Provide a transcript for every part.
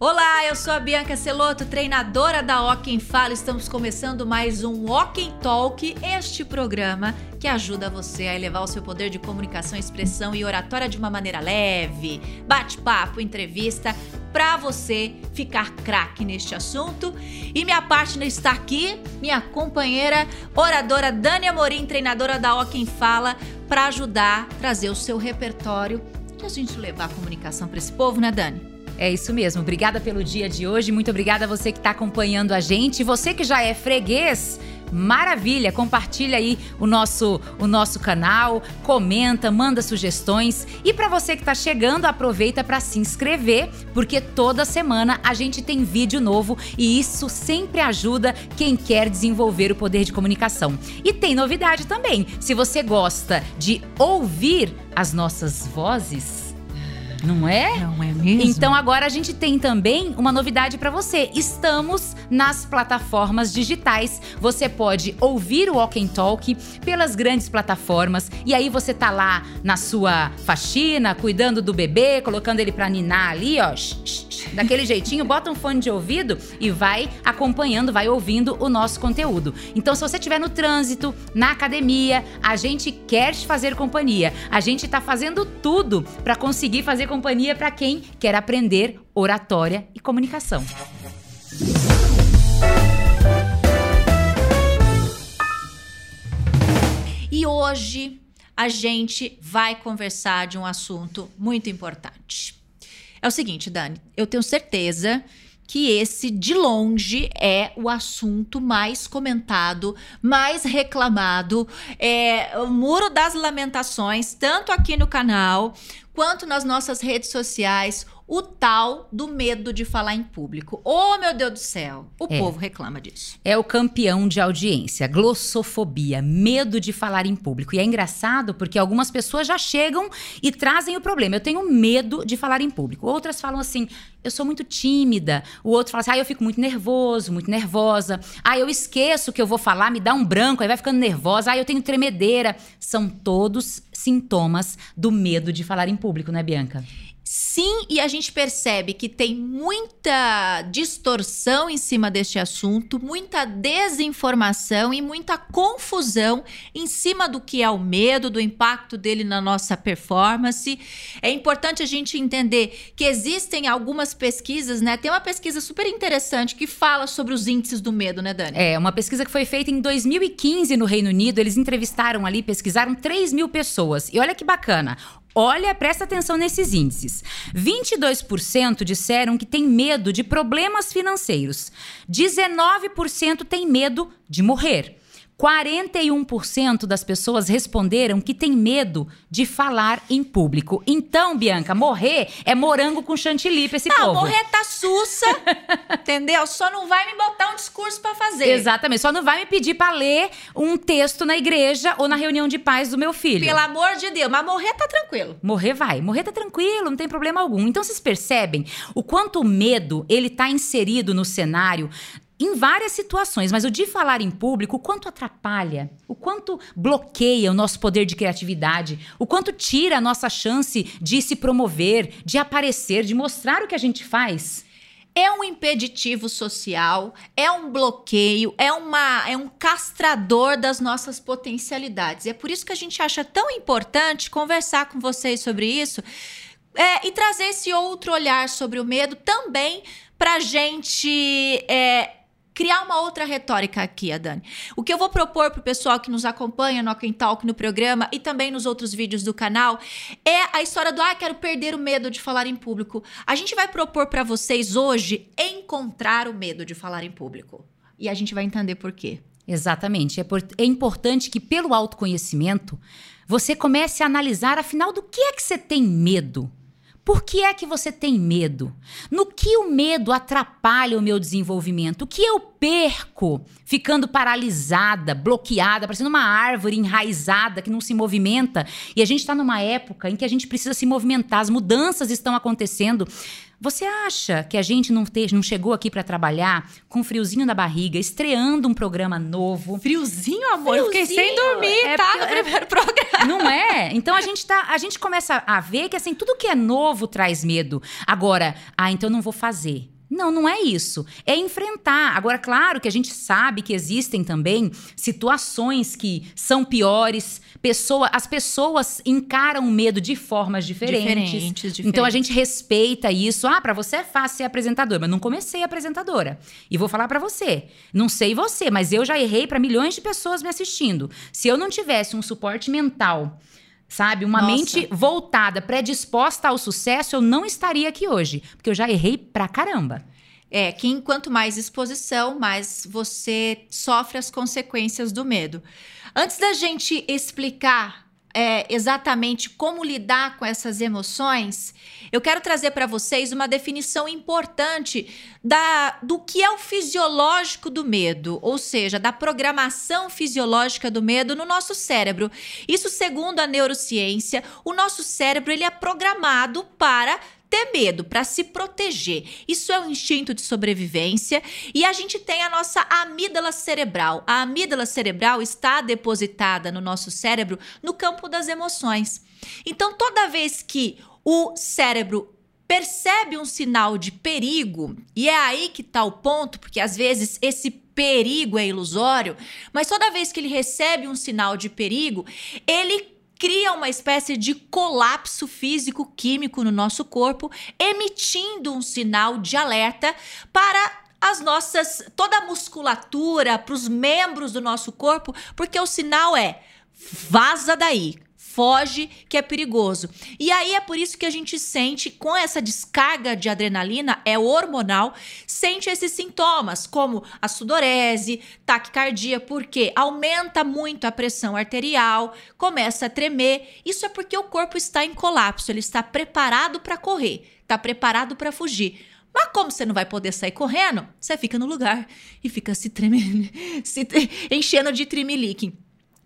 Olá, eu sou a Bianca Celoto, treinadora da Ocken Fala. Estamos começando mais um Ocken Talk, este programa que ajuda você a elevar o seu poder de comunicação, expressão e oratória de uma maneira leve, bate-papo, entrevista, para você ficar craque neste assunto. E minha partner está aqui, minha companheira oradora Dani Amorim, treinadora da Ocken Fala, para ajudar a trazer o seu repertório e a gente levar a comunicação para esse povo, né, Dani? É isso mesmo. Obrigada pelo dia de hoje. Muito obrigada a você que está acompanhando a gente. Você que já é freguês, maravilha. Compartilha aí o nosso o nosso canal, comenta, manda sugestões. E para você que está chegando, aproveita para se inscrever, porque toda semana a gente tem vídeo novo e isso sempre ajuda quem quer desenvolver o poder de comunicação. E tem novidade também. Se você gosta de ouvir as nossas vozes, não é? Não é mesmo? Então agora a gente tem também uma novidade para você. Estamos nas plataformas digitais. Você pode ouvir o Walk and Talk pelas grandes plataformas e aí você tá lá na sua faxina, cuidando do bebê, colocando ele para ninar ali, ó, daquele jeitinho, bota um fone de ouvido e vai acompanhando, vai ouvindo o nosso conteúdo. Então se você estiver no trânsito, na academia, a gente quer te fazer companhia. A gente tá fazendo tudo para conseguir fazer companhia para quem quer aprender oratória e comunicação. E hoje a gente vai conversar de um assunto muito importante. É o seguinte, Dani, eu tenho certeza que esse, de longe, é o assunto mais comentado, mais reclamado, é o Muro das Lamentações, tanto aqui no canal quanto nas nossas redes sociais o tal do medo de falar em público. Oh, meu Deus do céu! O é. povo reclama disso. É o campeão de audiência, glossofobia, medo de falar em público. E é engraçado porque algumas pessoas já chegam e trazem o problema. Eu tenho medo de falar em público. Outras falam assim: eu sou muito tímida. O outro fala assim: ah, eu fico muito nervoso, muito nervosa. Ah, eu esqueço que eu vou falar, me dá um branco, aí vai ficando nervosa. Ah, eu tenho tremedeira. São todos sintomas do medo de falar em público, né, Bianca? Sim, e a gente percebe que tem muita distorção em cima deste assunto, muita desinformação e muita confusão em cima do que é o medo, do impacto dele na nossa performance. É importante a gente entender que existem algumas pesquisas, né? Tem uma pesquisa super interessante que fala sobre os índices do medo, né, Dani? É, uma pesquisa que foi feita em 2015 no Reino Unido. Eles entrevistaram ali, pesquisaram 3 mil pessoas. E olha que bacana. Olha, presta atenção nesses índices. 22% disseram que tem medo de problemas financeiros. 19% tem medo de morrer. 41% das pessoas responderam que tem medo de falar em público. Então, Bianca, morrer é morango com chantilly pra esse não, povo. Não, morrer tá sussa, entendeu? Só não vai me botar um discurso para fazer. Exatamente, só não vai me pedir para ler um texto na igreja ou na reunião de pais do meu filho. Pelo amor de Deus, mas morrer tá tranquilo. Morrer vai, morrer tá tranquilo, não tem problema algum. Então, vocês percebem o quanto o medo, ele tá inserido no cenário em várias situações, mas o de falar em público, o quanto atrapalha, o quanto bloqueia o nosso poder de criatividade, o quanto tira a nossa chance de se promover, de aparecer, de mostrar o que a gente faz. É um impeditivo social, é um bloqueio, é, uma, é um castrador das nossas potencialidades. E é por isso que a gente acha tão importante conversar com vocês sobre isso é, e trazer esse outro olhar sobre o medo também para gente é, criar uma outra retórica aqui, Adani. O que eu vou propor pro pessoal que nos acompanha no Open Talk, no programa e também nos outros vídeos do canal é a história do ah, quero perder o medo de falar em público. A gente vai propor para vocês hoje encontrar o medo de falar em público. E a gente vai entender por quê. Exatamente. É, por, é importante que, pelo autoconhecimento, você comece a analisar, afinal, do que é que você tem medo? Por que é que você tem medo? No que o medo atrapalha o meu desenvolvimento? O que eu perco ficando paralisada, bloqueada, parecendo uma árvore enraizada que não se movimenta. E a gente está numa época em que a gente precisa se movimentar, as mudanças estão acontecendo. Você acha que a gente não, te, não chegou aqui para trabalhar com friozinho na barriga, estreando um programa novo? Friozinho, amor? Friozinho. Eu fiquei sem dormir, é tá? No é, primeiro programa. Não é? Então a gente tá, a gente começa a ver que assim, tudo que é novo traz medo. Agora, ah, então não vou fazer. Não, não é isso. É enfrentar. Agora, claro que a gente sabe que existem também situações que são piores. Pessoa, as pessoas encaram o medo de formas diferentes. Diferentes, diferentes. Então a gente respeita isso. Ah, para você é fácil ser apresentadora, mas não comecei apresentadora. E vou falar para você. Não sei você, mas eu já errei para milhões de pessoas me assistindo. Se eu não tivesse um suporte mental sabe? Uma Nossa. mente voltada, predisposta ao sucesso, eu não estaria aqui hoje, porque eu já errei pra caramba. É, que quanto mais exposição, mais você sofre as consequências do medo. Antes da gente explicar é, exatamente como lidar com essas emoções, eu quero trazer para vocês uma definição importante da, do que é o fisiológico do medo, ou seja, da programação fisiológica do medo no nosso cérebro. Isso, segundo a neurociência, o nosso cérebro ele é programado para ter medo, para se proteger. Isso é um instinto de sobrevivência e a gente tem a nossa amígdala cerebral. A amígdala cerebral está depositada no nosso cérebro no campo das emoções. Então, toda vez que o cérebro percebe um sinal de perigo, e é aí que está o ponto, porque às vezes esse perigo é ilusório, mas toda vez que ele recebe um sinal de perigo, ele cria uma espécie de colapso físico-químico no nosso corpo, emitindo um sinal de alerta para as nossas toda a musculatura, para os membros do nosso corpo, porque o sinal é vaza daí, foge, que é perigoso. E aí é por isso que a gente sente, com essa descarga de adrenalina, é hormonal, sente esses sintomas, como a sudorese, taquicardia, porque aumenta muito a pressão arterial, começa a tremer. Isso é porque o corpo está em colapso, ele está preparado para correr, está preparado para fugir. Mas como você não vai poder sair correndo, você fica no lugar e fica se tremendo, se enchendo de trimelique.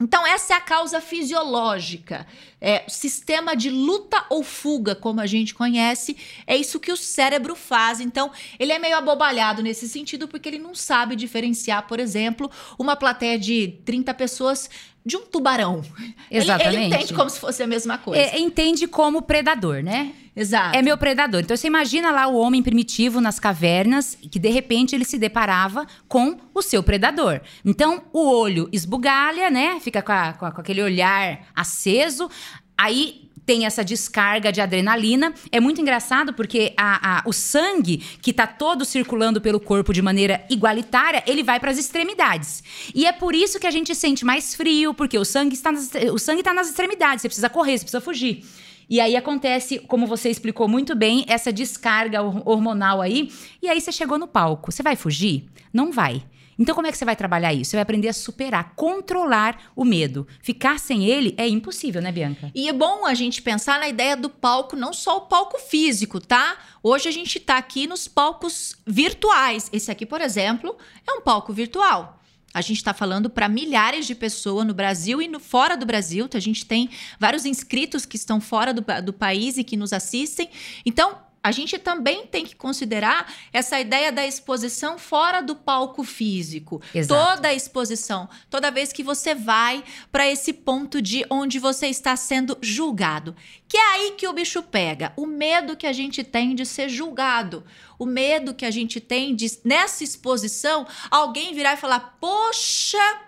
Então, essa é a causa fisiológica. É, sistema de luta ou fuga, como a gente conhece, é isso que o cérebro faz. Então, ele é meio abobalhado nesse sentido, porque ele não sabe diferenciar, por exemplo, uma plateia de 30 pessoas de um tubarão. Exatamente. Ele, ele entende como se fosse a mesma coisa. É, entende como predador, né? Exato. É meu predador. Então você imagina lá o homem primitivo nas cavernas, que de repente ele se deparava com o seu predador. Então o olho esbugalha, né? Fica com, a, com, a, com aquele olhar aceso. Aí tem essa descarga de adrenalina. É muito engraçado porque a, a, o sangue que está todo circulando pelo corpo de maneira igualitária, ele vai para as extremidades. E é por isso que a gente sente mais frio, porque o sangue está nas, o sangue está nas extremidades. Você precisa correr, você precisa fugir. E aí acontece, como você explicou muito bem, essa descarga hormonal aí. E aí você chegou no palco. Você vai fugir? Não vai. Então, como é que você vai trabalhar isso? Você vai aprender a superar, controlar o medo. Ficar sem ele é impossível, né, Bianca? E é bom a gente pensar na ideia do palco, não só o palco físico, tá? Hoje a gente tá aqui nos palcos virtuais. Esse aqui, por exemplo, é um palco virtual. A gente está falando para milhares de pessoas no Brasil e no, fora do Brasil. Então, a gente tem vários inscritos que estão fora do, do país e que nos assistem. Então, a gente também tem que considerar essa ideia da exposição fora do palco físico. Exato. Toda a exposição, toda vez que você vai para esse ponto de onde você está sendo julgado. Que é aí que o bicho pega. O medo que a gente tem de ser julgado. O medo que a gente tem de, nessa exposição, alguém virar e falar: Poxa,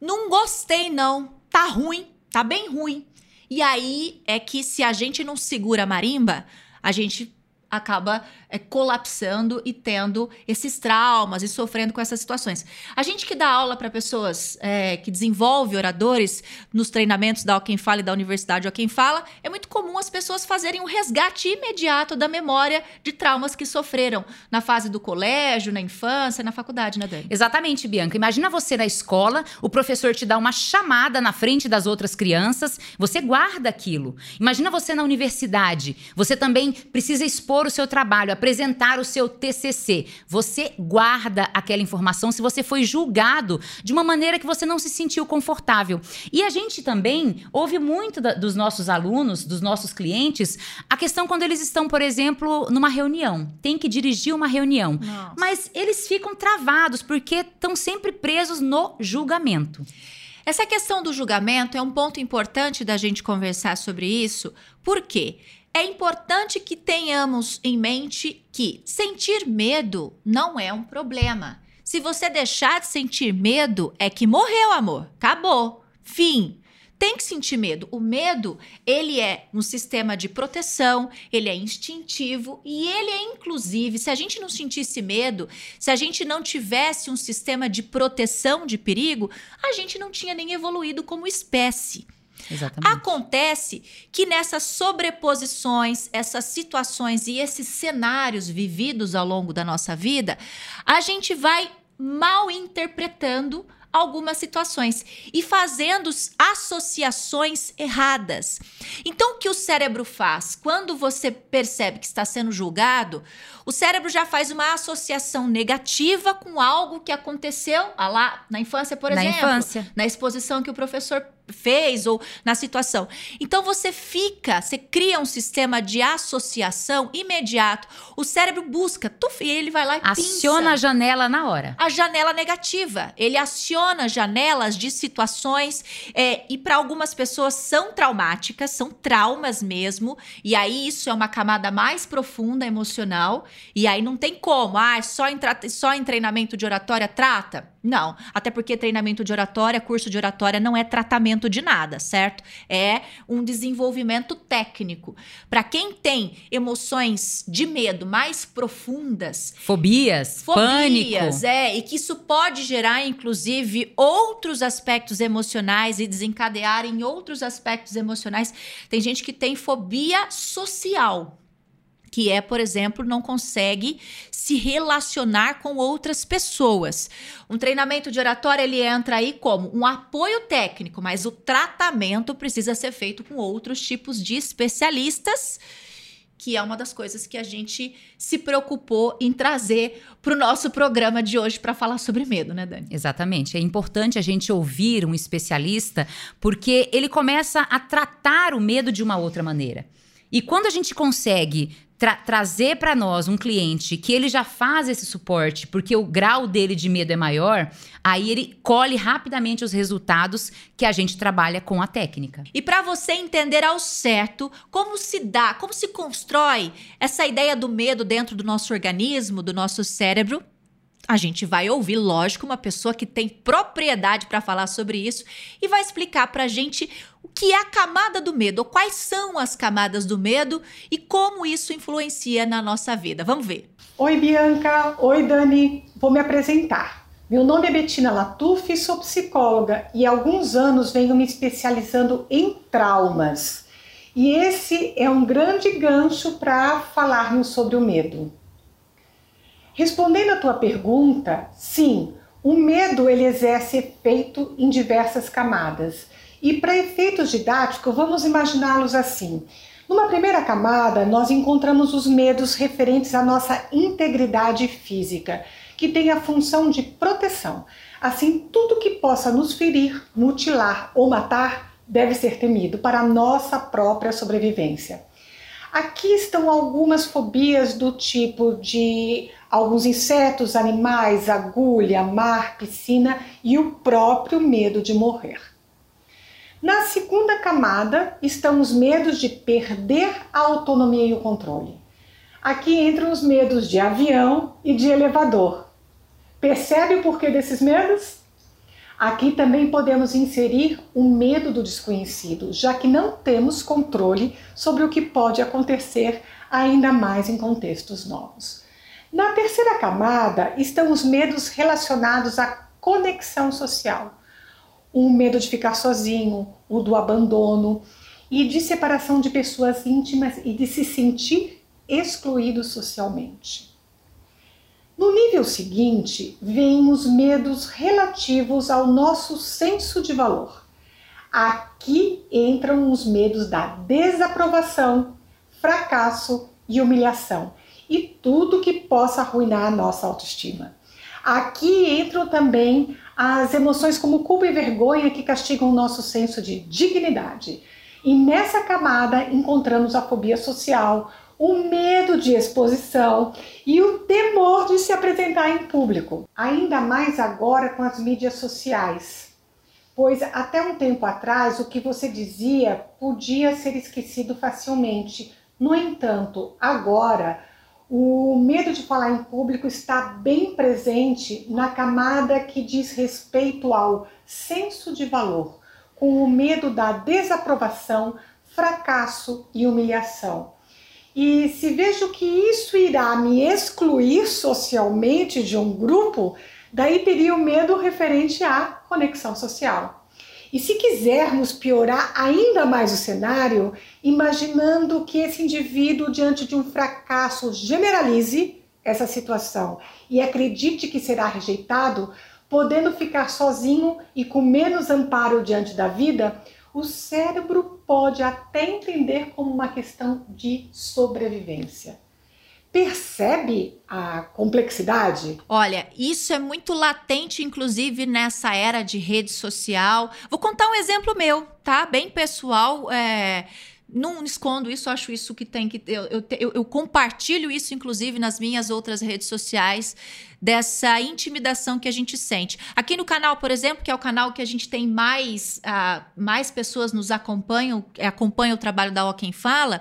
não gostei, não. Tá ruim, tá bem ruim. E aí é que se a gente não segura a marimba, a gente acaba é, colapsando e tendo esses traumas e sofrendo com essas situações. A gente que dá aula para pessoas é, que desenvolve oradores nos treinamentos da Quem Fala e da Universidade Quem Fala, é muito comum as pessoas fazerem um resgate imediato da memória de traumas que sofreram na fase do colégio, na infância, na faculdade, né, Dani? Exatamente, Bianca. Imagina você na escola, o professor te dá uma chamada na frente das outras crianças, você guarda aquilo. Imagina você na universidade, você também precisa expor o seu trabalho, apresentar o seu TCC. Você guarda aquela informação se você foi julgado de uma maneira que você não se sentiu confortável. E a gente também ouve muito da, dos nossos alunos, dos nossos clientes, a questão quando eles estão, por exemplo, numa reunião, tem que dirigir uma reunião, Nossa. mas eles ficam travados porque estão sempre presos no julgamento. Essa questão do julgamento é um ponto importante da gente conversar sobre isso, porque é importante que tenhamos em mente que sentir medo não é um problema. Se você deixar de sentir medo, é que morreu, amor. Acabou. Fim. Tem que sentir medo. O medo, ele é um sistema de proteção, ele é instintivo e ele é inclusive, se a gente não sentisse medo, se a gente não tivesse um sistema de proteção de perigo, a gente não tinha nem evoluído como espécie. Exatamente. Acontece que nessas sobreposições, essas situações e esses cenários vividos ao longo da nossa vida, a gente vai mal interpretando algumas situações e fazendo associações erradas. Então, o que o cérebro faz? Quando você percebe que está sendo julgado, o cérebro já faz uma associação negativa com algo que aconteceu ah lá na infância, por Na exemplo. infância. Na exposição que o professor fez ou na situação. Então você fica, você cria um sistema de associação imediato. O cérebro busca, tuf, e ele vai lá e Aciona pinça a janela na hora. a janela negativa. Ele aciona janelas de situações é, e para algumas pessoas são traumáticas, são traumas mesmo. E aí isso é uma camada mais profunda emocional. E aí não tem como, ah, só em, só em treinamento de oratória trata? Não, até porque treinamento de oratória, curso de oratória não é tratamento de nada, certo? É um desenvolvimento técnico. Para quem tem emoções de medo mais profundas, Fobias, Fobias, pânico. é, e que isso pode gerar, inclusive, outros aspectos emocionais e desencadear em outros aspectos emocionais. Tem gente que tem fobia social, que é, por exemplo, não consegue se relacionar com outras pessoas. Um treinamento de oratória ele entra aí como um apoio técnico, mas o tratamento precisa ser feito com outros tipos de especialistas que é uma das coisas que a gente se preocupou em trazer para o nosso programa de hoje para falar sobre medo, né, Dani? Exatamente. É importante a gente ouvir um especialista porque ele começa a tratar o medo de uma outra maneira. E quando a gente consegue tra- trazer para nós um cliente que ele já faz esse suporte, porque o grau dele de medo é maior, aí ele colhe rapidamente os resultados que a gente trabalha com a técnica. E para você entender ao certo como se dá, como se constrói essa ideia do medo dentro do nosso organismo, do nosso cérebro, a gente vai ouvir, lógico, uma pessoa que tem propriedade para falar sobre isso e vai explicar para a gente o que é a camada do medo, ou quais são as camadas do medo e como isso influencia na nossa vida. Vamos ver. Oi, Bianca. Oi, Dani. Vou me apresentar. Meu nome é Betina Latuf, sou psicóloga e há alguns anos venho me especializando em traumas. E esse é um grande gancho para falarmos sobre o medo. Respondendo à tua pergunta, sim, o medo ele exerce efeito em diversas camadas. E para efeitos didáticos, vamos imaginá-los assim. Numa primeira camada, nós encontramos os medos referentes à nossa integridade física, que tem a função de proteção. Assim, tudo que possa nos ferir, mutilar ou matar deve ser temido para a nossa própria sobrevivência. Aqui estão algumas fobias do tipo de alguns insetos, animais, agulha, mar, piscina e o próprio medo de morrer. Na segunda camada estão os medos de perder a autonomia e o controle. Aqui entram os medos de avião e de elevador. Percebe o porquê desses medos? Aqui também podemos inserir o medo do desconhecido, já que não temos controle sobre o que pode acontecer, ainda mais em contextos novos. Na terceira camada estão os medos relacionados à conexão social. O medo de ficar sozinho, o do abandono e de separação de pessoas íntimas e de se sentir excluído socialmente. No nível seguinte, vêm os medos relativos ao nosso senso de valor. Aqui entram os medos da desaprovação, fracasso e humilhação. e tudo que possa arruinar a nossa autoestima. Aqui entram também as emoções como culpa e vergonha que castigam o nosso senso de dignidade. E nessa camada encontramos a fobia social, o medo de exposição e o temor de se apresentar em público. Ainda mais agora com as mídias sociais. Pois até um tempo atrás o que você dizia podia ser esquecido facilmente. No entanto, agora o medo de falar em público está bem presente na camada que diz respeito ao senso de valor, com o medo da desaprovação, fracasso e humilhação. E se vejo que isso irá me excluir socialmente de um grupo, daí teria o medo referente à conexão social. E se quisermos piorar ainda mais o cenário, imaginando que esse indivíduo, diante de um fracasso, generalize essa situação e acredite que será rejeitado, podendo ficar sozinho e com menos amparo diante da vida, o cérebro pode até entender como uma questão de sobrevivência percebe a complexidade? Olha, isso é muito latente, inclusive nessa era de rede social. Vou contar um exemplo meu, tá? Bem pessoal. É não escondo isso, acho isso que tem que. Eu, eu, eu, compartilho isso, inclusive, nas minhas outras redes sociais, dessa intimidação que a gente sente. Aqui no canal, por exemplo, que é o canal que a gente tem mais, uh, mais pessoas nos acompanham, acompanham o trabalho da Ó Quem Fala.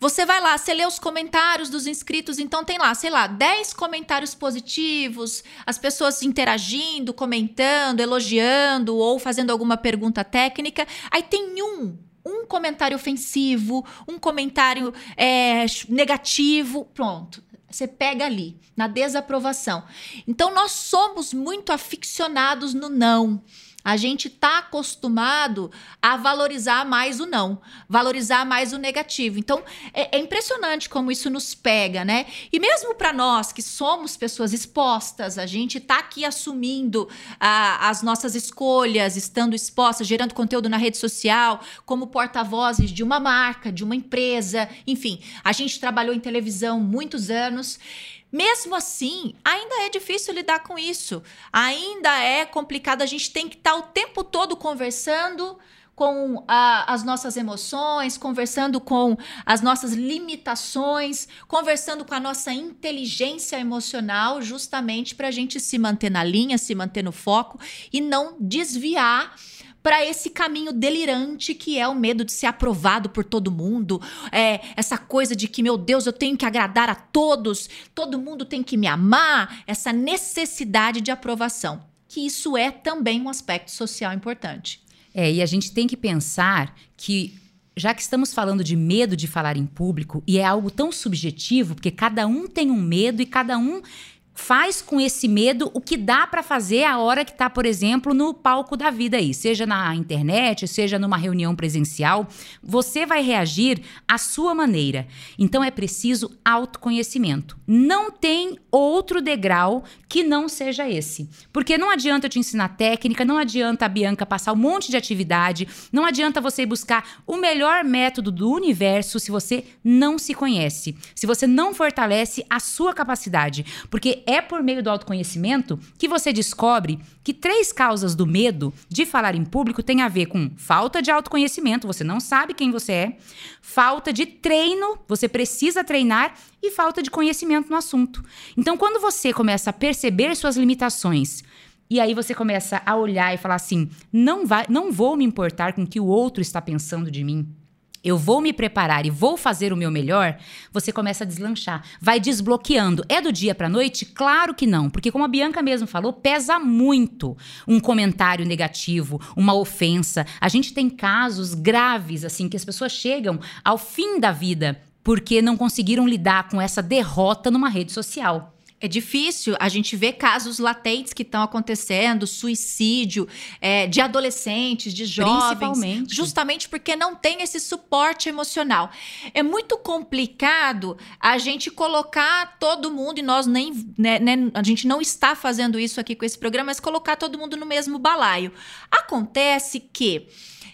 Você vai lá, você lê os comentários dos inscritos, então tem lá, sei lá, 10 comentários positivos, as pessoas interagindo, comentando, elogiando ou fazendo alguma pergunta técnica. Aí tem um um comentário ofensivo, um comentário é, negativo, pronto. Você pega ali, na desaprovação. Então, nós somos muito aficionados no não. A gente está acostumado a valorizar mais o não, valorizar mais o negativo. Então, é, é impressionante como isso nos pega, né? E mesmo para nós que somos pessoas expostas, a gente está aqui assumindo ah, as nossas escolhas, estando expostas, gerando conteúdo na rede social, como porta-vozes de uma marca, de uma empresa, enfim, a gente trabalhou em televisão muitos anos. Mesmo assim, ainda é difícil lidar com isso. Ainda é complicado. A gente tem que estar o tempo todo conversando com a, as nossas emoções, conversando com as nossas limitações, conversando com a nossa inteligência emocional, justamente para a gente se manter na linha, se manter no foco e não desviar para esse caminho delirante que é o medo de ser aprovado por todo mundo, é essa coisa de que meu Deus, eu tenho que agradar a todos, todo mundo tem que me amar, essa necessidade de aprovação, que isso é também um aspecto social importante. É, e a gente tem que pensar que já que estamos falando de medo de falar em público e é algo tão subjetivo, porque cada um tem um medo e cada um faz com esse medo o que dá para fazer a hora que tá, por exemplo, no palco da vida aí, seja na internet, seja numa reunião presencial, você vai reagir à sua maneira. Então é preciso autoconhecimento. Não tem outro degrau que não seja esse. Porque não adianta eu te ensinar técnica, não adianta a Bianca passar um monte de atividade, não adianta você buscar o melhor método do universo se você não se conhece, se você não fortalece a sua capacidade, porque é por meio do autoconhecimento que você descobre que três causas do medo de falar em público têm a ver com falta de autoconhecimento, você não sabe quem você é, falta de treino, você precisa treinar e falta de conhecimento no assunto. Então, quando você começa a perceber suas limitações, e aí você começa a olhar e falar assim: não vai, não vou me importar com o que o outro está pensando de mim eu vou me preparar e vou fazer o meu melhor, você começa a deslanchar, vai desbloqueando. É do dia para noite? Claro que não, porque como a Bianca mesmo falou, pesa muito um comentário negativo, uma ofensa. A gente tem casos graves assim que as pessoas chegam ao fim da vida porque não conseguiram lidar com essa derrota numa rede social. É difícil, a gente vê casos latentes que estão acontecendo, suicídio é, de adolescentes, de jovens, justamente porque não tem esse suporte emocional. É muito complicado a gente colocar todo mundo, e nós nem, né, né, a gente não está fazendo isso aqui com esse programa, mas colocar todo mundo no mesmo balaio. Acontece que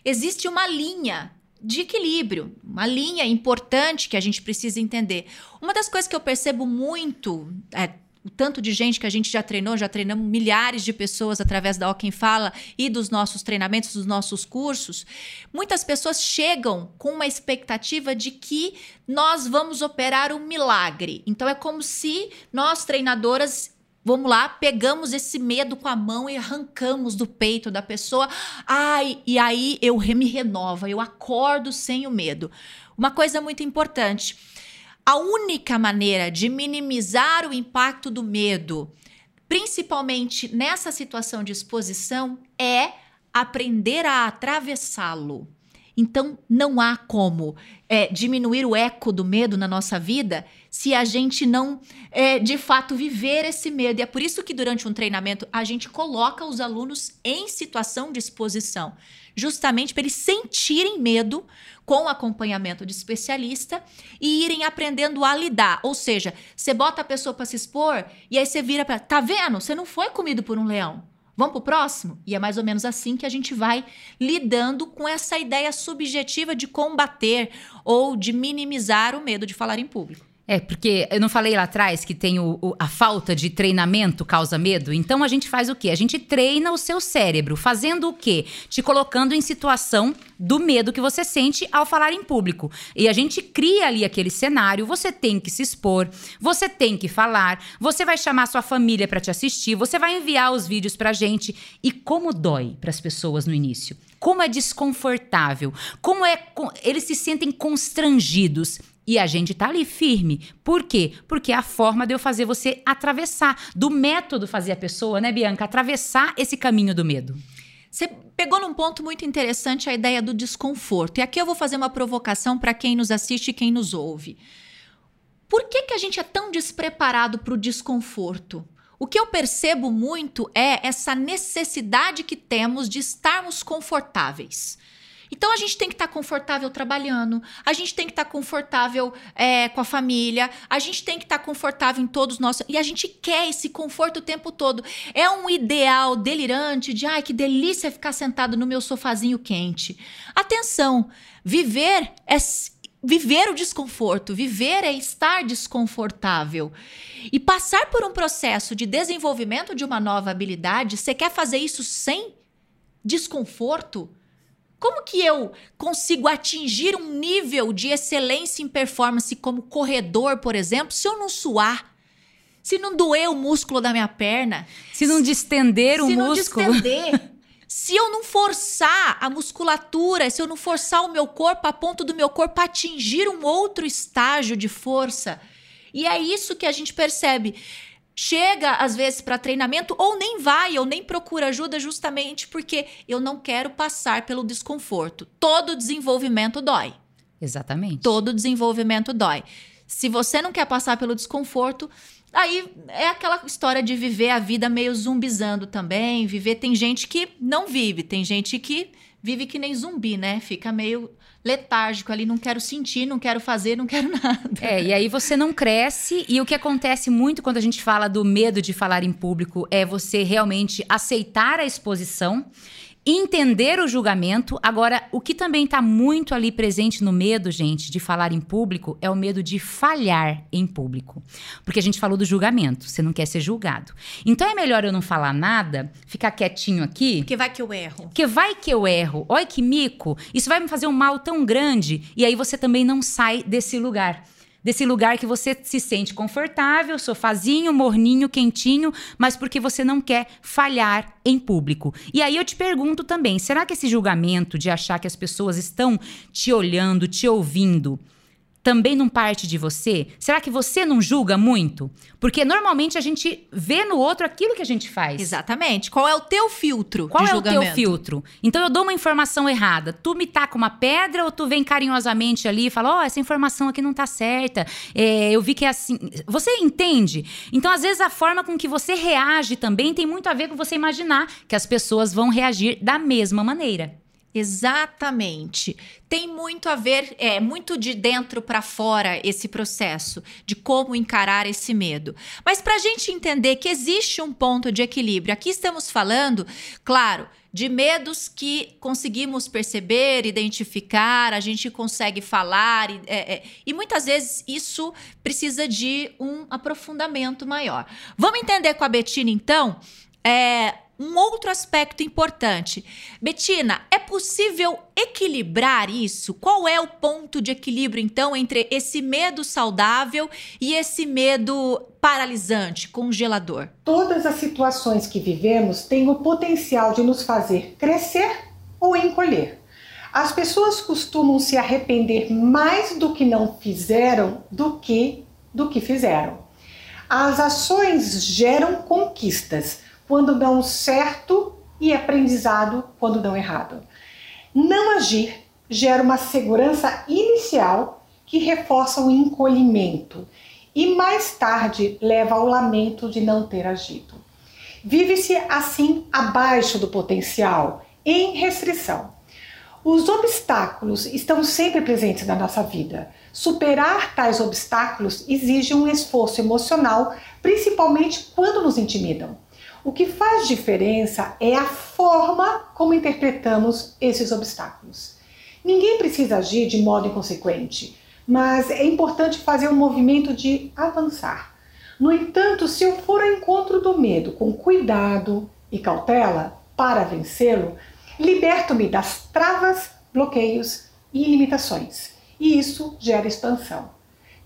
existe uma linha de equilíbrio, uma linha importante que a gente precisa entender. Uma das coisas que eu percebo muito, é, o tanto de gente que a gente já treinou, já treinamos milhares de pessoas através da Quem Fala e dos nossos treinamentos, dos nossos cursos. Muitas pessoas chegam com uma expectativa de que nós vamos operar um milagre. Então é como se nós, treinadoras, Vamos lá, pegamos esse medo com a mão e arrancamos do peito da pessoa. Ai, e aí eu me renova, eu acordo sem o medo. Uma coisa muito importante: a única maneira de minimizar o impacto do medo, principalmente nessa situação de exposição, é aprender a atravessá-lo. Então, não há como é, diminuir o eco do medo na nossa vida se a gente não, é, de fato, viver esse medo. E é por isso que, durante um treinamento, a gente coloca os alunos em situação de exposição, justamente para eles sentirem medo com acompanhamento de especialista e irem aprendendo a lidar. Ou seja, você bota a pessoa para se expor e aí você vira para. Tá vendo? Você não foi comido por um leão. Vamos para o próximo? E é mais ou menos assim que a gente vai lidando com essa ideia subjetiva de combater ou de minimizar o medo de falar em público. É, porque eu não falei lá atrás que tem o, o, a falta de treinamento causa medo? Então a gente faz o quê? A gente treina o seu cérebro, fazendo o quê? Te colocando em situação do medo que você sente ao falar em público. E a gente cria ali aquele cenário, você tem que se expor, você tem que falar, você vai chamar sua família para te assistir, você vai enviar os vídeos pra gente. E como dói para as pessoas no início? Como é desconfortável? Como é eles se sentem constrangidos? E a gente tá ali firme. Por quê? Porque é a forma de eu fazer você atravessar, do método fazer a pessoa, né, Bianca? Atravessar esse caminho do medo. Você pegou num ponto muito interessante a ideia do desconforto. E aqui eu vou fazer uma provocação para quem nos assiste e quem nos ouve. Por que, que a gente é tão despreparado para o desconforto? O que eu percebo muito é essa necessidade que temos de estarmos confortáveis. Então a gente tem que estar tá confortável trabalhando, a gente tem que estar tá confortável é, com a família, a gente tem que estar tá confortável em todos nós. E a gente quer esse conforto o tempo todo. É um ideal delirante de ai, que delícia ficar sentado no meu sofazinho quente. Atenção, viver é viver o desconforto, viver é estar desconfortável. E passar por um processo de desenvolvimento de uma nova habilidade, você quer fazer isso sem desconforto? Como que eu consigo atingir um nível de excelência em performance como corredor, por exemplo, se eu não suar? Se não doer o músculo da minha perna? Se não distender o se músculo? Se não distender. se eu não forçar a musculatura, se eu não forçar o meu corpo a ponto do meu corpo atingir um outro estágio de força. E é isso que a gente percebe chega às vezes para treinamento ou nem vai ou nem procura ajuda justamente porque eu não quero passar pelo desconforto. Todo desenvolvimento dói. Exatamente. Todo desenvolvimento dói. Se você não quer passar pelo desconforto, aí é aquela história de viver a vida meio zumbizando também. Viver tem gente que não vive, tem gente que vive que nem zumbi, né? Fica meio letárgico ali, não quero sentir, não quero fazer, não quero nada. É, e aí você não cresce, e o que acontece muito quando a gente fala do medo de falar em público é você realmente aceitar a exposição entender o julgamento. Agora, o que também está muito ali presente no medo, gente, de falar em público, é o medo de falhar em público. Porque a gente falou do julgamento, você não quer ser julgado. Então é melhor eu não falar nada, ficar quietinho aqui. Porque vai que eu erro. Porque vai que eu erro. Olha que mico. Isso vai me fazer um mal tão grande. E aí você também não sai desse lugar desse lugar que você se sente confortável, sofazinho, morninho, quentinho, mas porque você não quer falhar em público. E aí eu te pergunto também, será que esse julgamento de achar que as pessoas estão te olhando, te ouvindo, também não parte de você? Será que você não julga muito? Porque normalmente a gente vê no outro aquilo que a gente faz. Exatamente. Qual é o teu filtro? Qual é julgamento? o teu filtro? Então eu dou uma informação errada. Tu me taca uma pedra ou tu vem carinhosamente ali e fala: Ó, oh, essa informação aqui não tá certa. É, eu vi que é assim. Você entende? Então, às vezes, a forma com que você reage também tem muito a ver com você imaginar que as pessoas vão reagir da mesma maneira. Exatamente. Tem muito a ver, é muito de dentro para fora esse processo de como encarar esse medo. Mas para a gente entender que existe um ponto de equilíbrio, aqui estamos falando, claro, de medos que conseguimos perceber, identificar, a gente consegue falar, e, é, é, e muitas vezes isso precisa de um aprofundamento maior. Vamos entender com a Betina, então, é, um outro aspecto importante. Betina, é possível equilibrar isso? Qual é o ponto de equilíbrio, então, entre esse medo saudável e esse medo paralisante, congelador? Todas as situações que vivemos têm o potencial de nos fazer crescer ou encolher. As pessoas costumam se arrepender mais do que não fizeram do que do que fizeram. As ações geram conquistas quando dão certo e aprendizado quando dão errado. Não agir gera uma segurança inicial que reforça o encolhimento e mais tarde leva ao lamento de não ter agido. Vive-se assim abaixo do potencial, em restrição. Os obstáculos estão sempre presentes na nossa vida. Superar tais obstáculos exige um esforço emocional, principalmente quando nos intimidam. O que faz diferença é a forma como interpretamos esses obstáculos. Ninguém precisa agir de modo inconsequente, mas é importante fazer um movimento de avançar. No entanto, se eu for ao encontro do medo com cuidado e cautela para vencê-lo, liberto-me das travas, bloqueios e limitações. E isso gera expansão.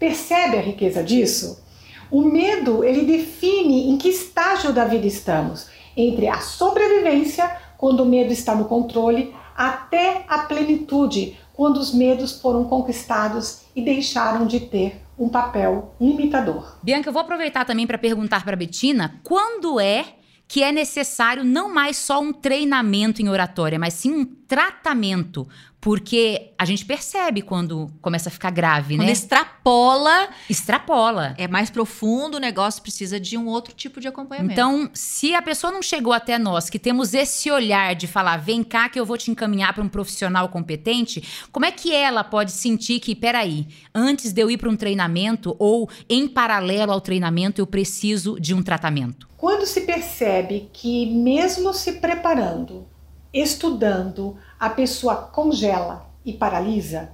Percebe a riqueza disso? O medo, ele define em que estágio da vida estamos, entre a sobrevivência, quando o medo está no controle, até a plenitude, quando os medos foram conquistados e deixaram de ter um papel limitador. Bianca, eu vou aproveitar também para perguntar para Betina, quando é que é necessário não mais só um treinamento em oratória, mas sim um tratamento porque a gente percebe quando começa a ficar grave, quando né? extrapola. Extrapola. É mais profundo, o negócio precisa de um outro tipo de acompanhamento. Então, se a pessoa não chegou até nós, que temos esse olhar de falar, vem cá que eu vou te encaminhar para um profissional competente, como é que ela pode sentir que, peraí, antes de eu ir para um treinamento ou em paralelo ao treinamento, eu preciso de um tratamento? Quando se percebe que, mesmo se preparando, estudando, a pessoa congela e paralisa?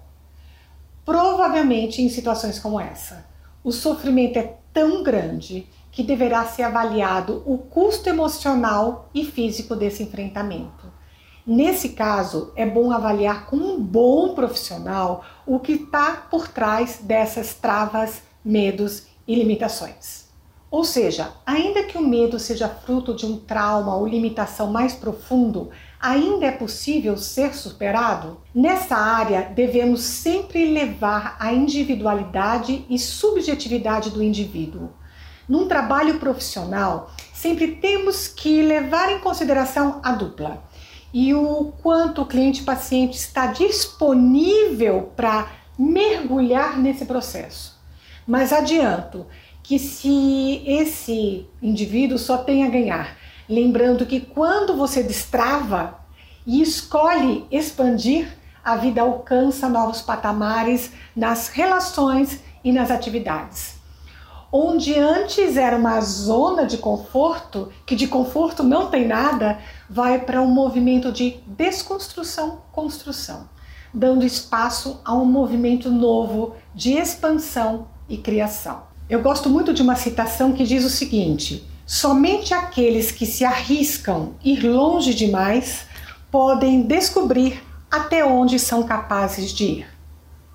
Provavelmente em situações como essa. O sofrimento é tão grande que deverá ser avaliado o custo emocional e físico desse enfrentamento. Nesse caso, é bom avaliar com um bom profissional o que está por trás dessas travas, medos e limitações. Ou seja, ainda que o medo seja fruto de um trauma ou limitação mais profundo, ainda é possível ser superado? Nessa área, devemos sempre levar a individualidade e subjetividade do indivíduo. Num trabalho profissional, sempre temos que levar em consideração a dupla e o quanto o cliente-paciente está disponível para mergulhar nesse processo. Mas adianto que se esse indivíduo só tem a ganhar Lembrando que quando você destrava e escolhe expandir, a vida alcança novos patamares nas relações e nas atividades. Onde antes era uma zona de conforto, que de conforto não tem nada, vai para um movimento de desconstrução-construção, dando espaço a um movimento novo de expansão e criação. Eu gosto muito de uma citação que diz o seguinte: Somente aqueles que se arriscam ir longe demais podem descobrir até onde são capazes de ir.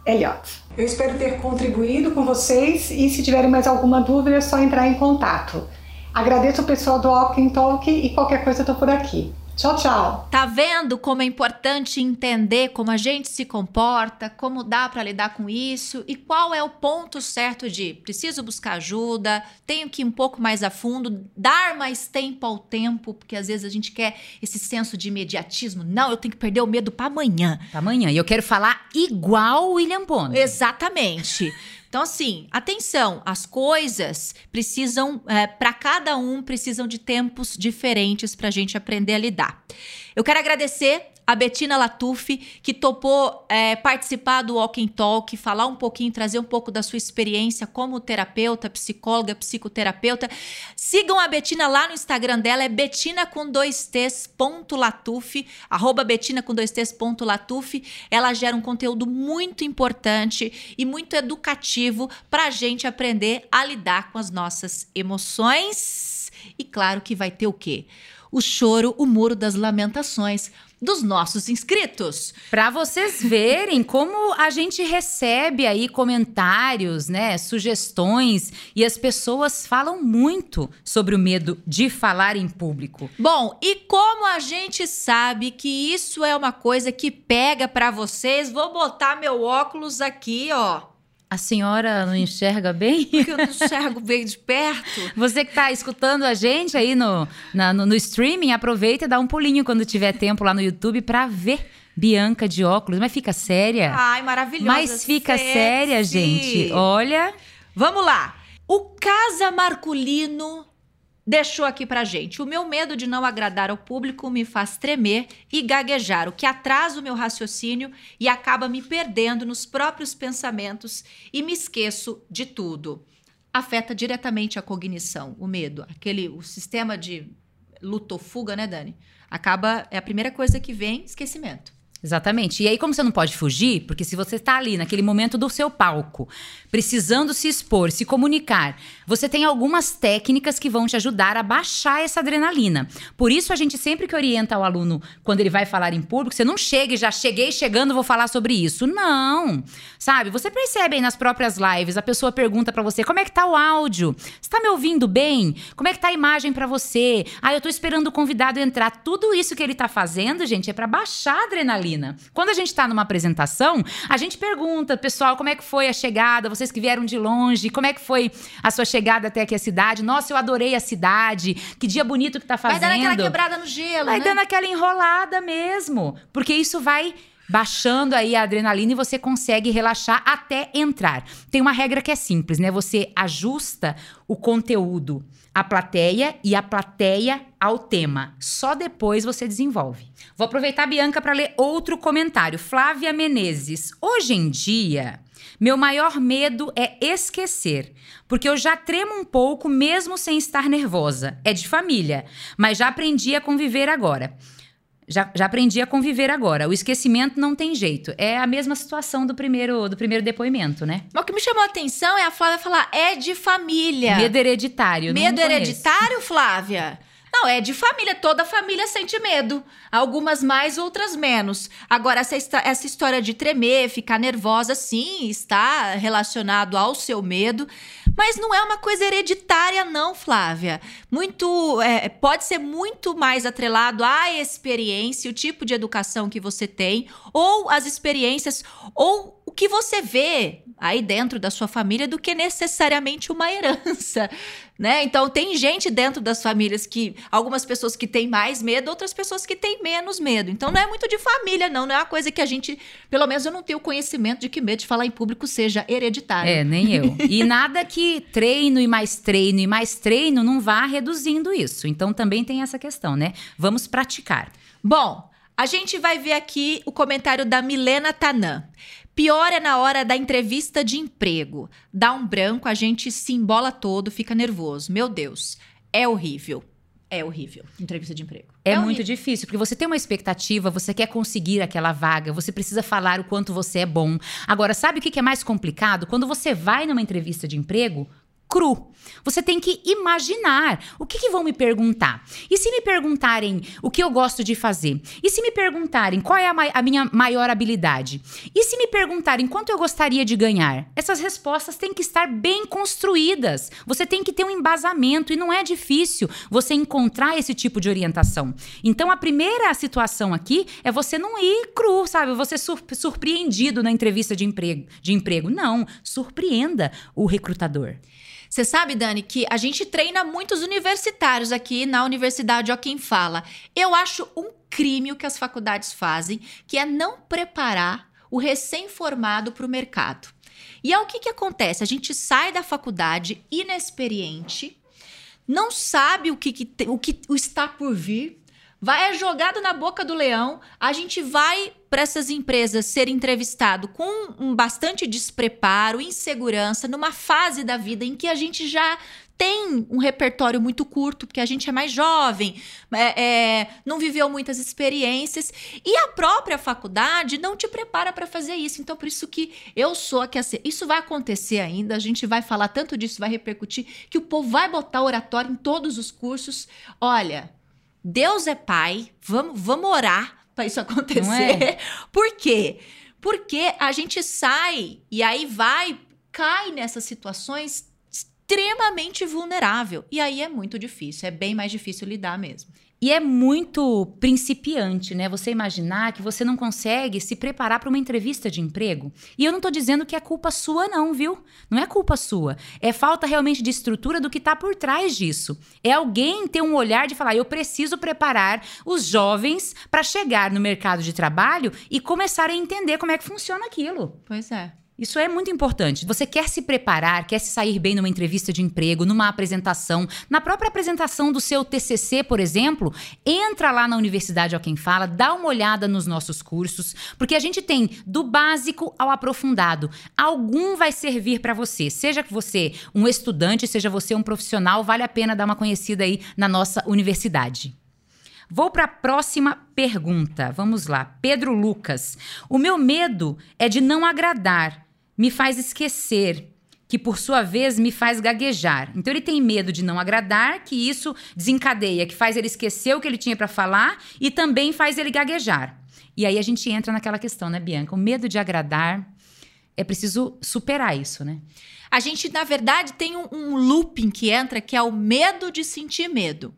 Elliot. Eu espero ter contribuído com vocês e se tiverem mais alguma dúvida é só entrar em contato. Agradeço o pessoal do Walking Talk e qualquer coisa eu tô por aqui. Tchau, tchau. Tá vendo como é importante entender como a gente se comporta, como dá para lidar com isso e qual é o ponto certo de preciso buscar ajuda, tenho que ir um pouco mais a fundo, dar mais tempo ao tempo, porque às vezes a gente quer esse senso de imediatismo. Não, eu tenho que perder o medo para amanhã. Para amanhã. E eu quero falar igual o William Bonner. Exatamente. Então, assim, atenção, as coisas precisam, é, para cada um, precisam de tempos diferentes para a gente aprender a lidar. Eu quero agradecer a Betina Latuf, que topou é, participar do Walk and Talk, falar um pouquinho, trazer um pouco da sua experiência como terapeuta, psicóloga, psicoterapeuta. Sigam a Betina lá no Instagram dela, é betina com dois t's ponto latuf, arroba betina com dois t's ponto latuf. Ela gera um conteúdo muito importante e muito educativo para a gente aprender a lidar com as nossas emoções. E claro que vai ter o quê? O choro, o muro das lamentações dos nossos inscritos. Para vocês verem como a gente recebe aí comentários, né, sugestões e as pessoas falam muito sobre o medo de falar em público. Bom, e como a gente sabe que isso é uma coisa que pega para vocês, vou botar meu óculos aqui, ó. A senhora não enxerga bem? Porque eu não enxergo bem de perto. Você que está escutando a gente aí no, na, no, no, streaming, aproveita e dá um pulinho quando tiver tempo lá no YouTube para ver Bianca de óculos. Mas fica séria. Ai, maravilhosa. Mas fica sexy. séria, gente. Olha. Vamos lá. O Casa Marculino deixou aqui pra gente. O meu medo de não agradar ao público me faz tremer e gaguejar, o que atrasa o meu raciocínio e acaba me perdendo nos próprios pensamentos e me esqueço de tudo. Afeta diretamente a cognição, o medo, aquele o sistema de luta ou fuga, né, Dani? Acaba é a primeira coisa que vem, esquecimento. Exatamente. E aí, como você não pode fugir, porque se você está ali naquele momento do seu palco, precisando se expor, se comunicar, você tem algumas técnicas que vão te ajudar a baixar essa adrenalina. Por isso, a gente sempre que orienta o aluno quando ele vai falar em público, você não chega e já cheguei chegando, vou falar sobre isso. Não. Sabe? Você percebe aí nas próprias lives, a pessoa pergunta para você: como é que tá o áudio? Você tá me ouvindo bem? Como é que tá a imagem para você? Ah, eu tô esperando o convidado entrar. Tudo isso que ele tá fazendo, gente, é para baixar a adrenalina. Quando a gente está numa apresentação, a gente pergunta, pessoal, como é que foi a chegada? Vocês que vieram de longe, como é que foi a sua chegada até aqui a cidade? Nossa, eu adorei a cidade. Que dia bonito que tá fazendo. Vai dando aquela quebrada no gelo, Vai né? dando aquela enrolada mesmo, porque isso vai baixando aí a adrenalina e você consegue relaxar até entrar. Tem uma regra que é simples, né? Você ajusta o conteúdo à plateia e a plateia ao tema. Só depois você desenvolve. Vou aproveitar, Bianca, para ler outro comentário. Flávia Menezes. Hoje em dia, meu maior medo é esquecer, porque eu já tremo um pouco mesmo sem estar nervosa. É de família, mas já aprendi a conviver agora. Já, já aprendi a conviver agora. O esquecimento não tem jeito. É a mesma situação do primeiro, do primeiro depoimento, né? Mas o que me chamou a atenção é a Flávia falar: é de família. Medo hereditário. Medo hereditário, Flávia? Não, é de família. Toda família sente medo. Algumas mais, outras menos. Agora, essa, essa história de tremer, ficar nervosa, sim, está relacionado ao seu medo. Mas não é uma coisa hereditária, não, Flávia. Muito. É, pode ser muito mais atrelado à experiência, o tipo de educação que você tem, ou as experiências, ou o que você vê aí dentro da sua família do que necessariamente uma herança, né? Então tem gente dentro das famílias que algumas pessoas que têm mais medo, outras pessoas que têm menos medo. Então não é muito de família, não, não é uma coisa que a gente, pelo menos eu não tenho conhecimento de que medo de falar em público seja hereditário. É, nem eu. E nada que treino e mais treino e mais treino não vá reduzindo isso. Então também tem essa questão, né? Vamos praticar. Bom, a gente vai ver aqui o comentário da Milena Tanã. Pior é na hora da entrevista de emprego. Dá um branco, a gente se embola todo, fica nervoso. Meu Deus, é horrível. É horrível, entrevista de emprego. É, é muito difícil, porque você tem uma expectativa, você quer conseguir aquela vaga, você precisa falar o quanto você é bom. Agora, sabe o que é mais complicado? Quando você vai numa entrevista de emprego, cru. Você tem que imaginar o que, que, vão me perguntar. E se me perguntarem o que eu gosto de fazer? E se me perguntarem qual é a, a, minha maior habilidade? E se me perguntarem quanto eu gostaria de ganhar? Essas respostas têm que estar bem construídas. Você tem que ter um embasamento e não é difícil você encontrar esse tipo de orientação. Então a primeira situação aqui é você não ir cru, sabe? Você sur surpreendido na entrevista de emprego. De emprego. Não, surpreenda o recrutador. Você sabe, Dani, que a gente treina muitos universitários aqui na Universidade Ó Quem Fala. Eu acho um crime o que as faculdades fazem, que é não preparar o recém-formado para o mercado. E é o que, que acontece? A gente sai da faculdade inexperiente, não sabe o que, que, o que está por vir, vai é jogado na boca do leão. A gente vai para essas empresas ser entrevistado com um bastante despreparo, insegurança, numa fase da vida em que a gente já tem um repertório muito curto, porque a gente é mais jovem, é, é, não viveu muitas experiências, e a própria faculdade não te prepara para fazer isso. Então, por isso que eu sou aqui assim. Isso vai acontecer ainda, a gente vai falar tanto disso, vai repercutir, que o povo vai botar oratório em todos os cursos. Olha, Deus é pai, vamos, vamos orar para isso acontecer. É? Por quê? Porque a gente sai e aí vai, cai nessas situações extremamente vulnerável. E aí é muito difícil, é bem mais difícil lidar mesmo. E é muito principiante, né? Você imaginar que você não consegue se preparar para uma entrevista de emprego. E eu não tô dizendo que é culpa sua, não, viu? Não é culpa sua. É falta realmente de estrutura do que tá por trás disso. É alguém ter um olhar de falar: eu preciso preparar os jovens para chegar no mercado de trabalho e começar a entender como é que funciona aquilo. Pois é. Isso é muito importante. Você quer se preparar, quer se sair bem numa entrevista de emprego, numa apresentação, na própria apresentação do seu TCC, por exemplo, entra lá na Universidade ao Quem Fala, dá uma olhada nos nossos cursos, porque a gente tem do básico ao aprofundado. Algum vai servir para você, seja que você um estudante, seja você um profissional, vale a pena dar uma conhecida aí na nossa universidade. Vou para a próxima pergunta. Vamos lá. Pedro Lucas. O meu medo é de não agradar me faz esquecer, que por sua vez me faz gaguejar. Então ele tem medo de não agradar, que isso desencadeia, que faz ele esquecer o que ele tinha para falar e também faz ele gaguejar. E aí a gente entra naquela questão, né, Bianca? O medo de agradar é preciso superar isso, né? A gente, na verdade, tem um, um looping que entra, que é o medo de sentir medo.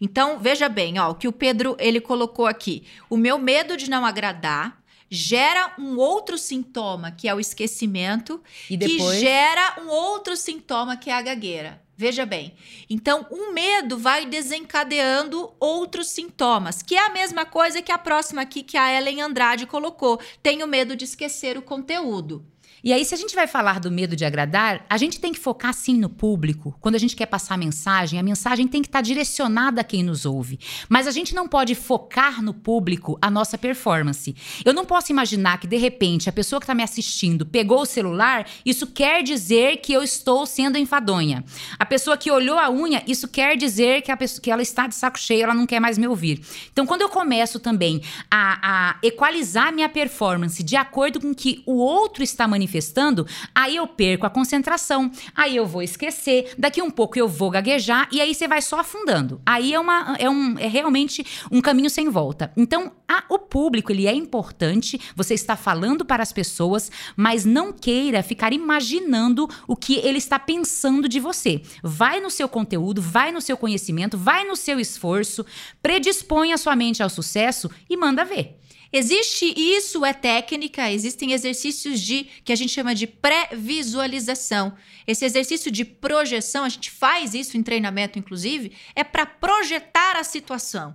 Então, veja bem, ó, o que o Pedro ele colocou aqui. O meu medo de não agradar gera um outro sintoma, que é o esquecimento, e depois... que gera um outro sintoma, que é a gagueira. Veja bem. Então, um medo vai desencadeando outros sintomas, que é a mesma coisa que a próxima aqui que a Ellen Andrade colocou. Tenho medo de esquecer o conteúdo. E aí, se a gente vai falar do medo de agradar, a gente tem que focar sim no público. Quando a gente quer passar a mensagem, a mensagem tem que estar tá direcionada a quem nos ouve. Mas a gente não pode focar no público a nossa performance. Eu não posso imaginar que, de repente, a pessoa que está me assistindo pegou o celular, isso quer dizer que eu estou sendo enfadonha. A pessoa que olhou a unha, isso quer dizer que, a pessoa, que ela está de saco cheio, ela não quer mais me ouvir. Então, quando eu começo também a, a equalizar minha performance de acordo com o que o outro está manifestando, manifestando, aí eu perco a concentração, aí eu vou esquecer, daqui um pouco eu vou gaguejar e aí você vai só afundando. Aí é, uma, é, um, é realmente um caminho sem volta. Então, a, o público, ele é importante, você está falando para as pessoas, mas não queira ficar imaginando o que ele está pensando de você. Vai no seu conteúdo, vai no seu conhecimento, vai no seu esforço, predispõe a sua mente ao sucesso e manda ver. Existe isso é técnica, existem exercícios de que a gente chama de pré-visualização. Esse exercício de projeção, a gente faz isso em treinamento inclusive, é para projetar a situação.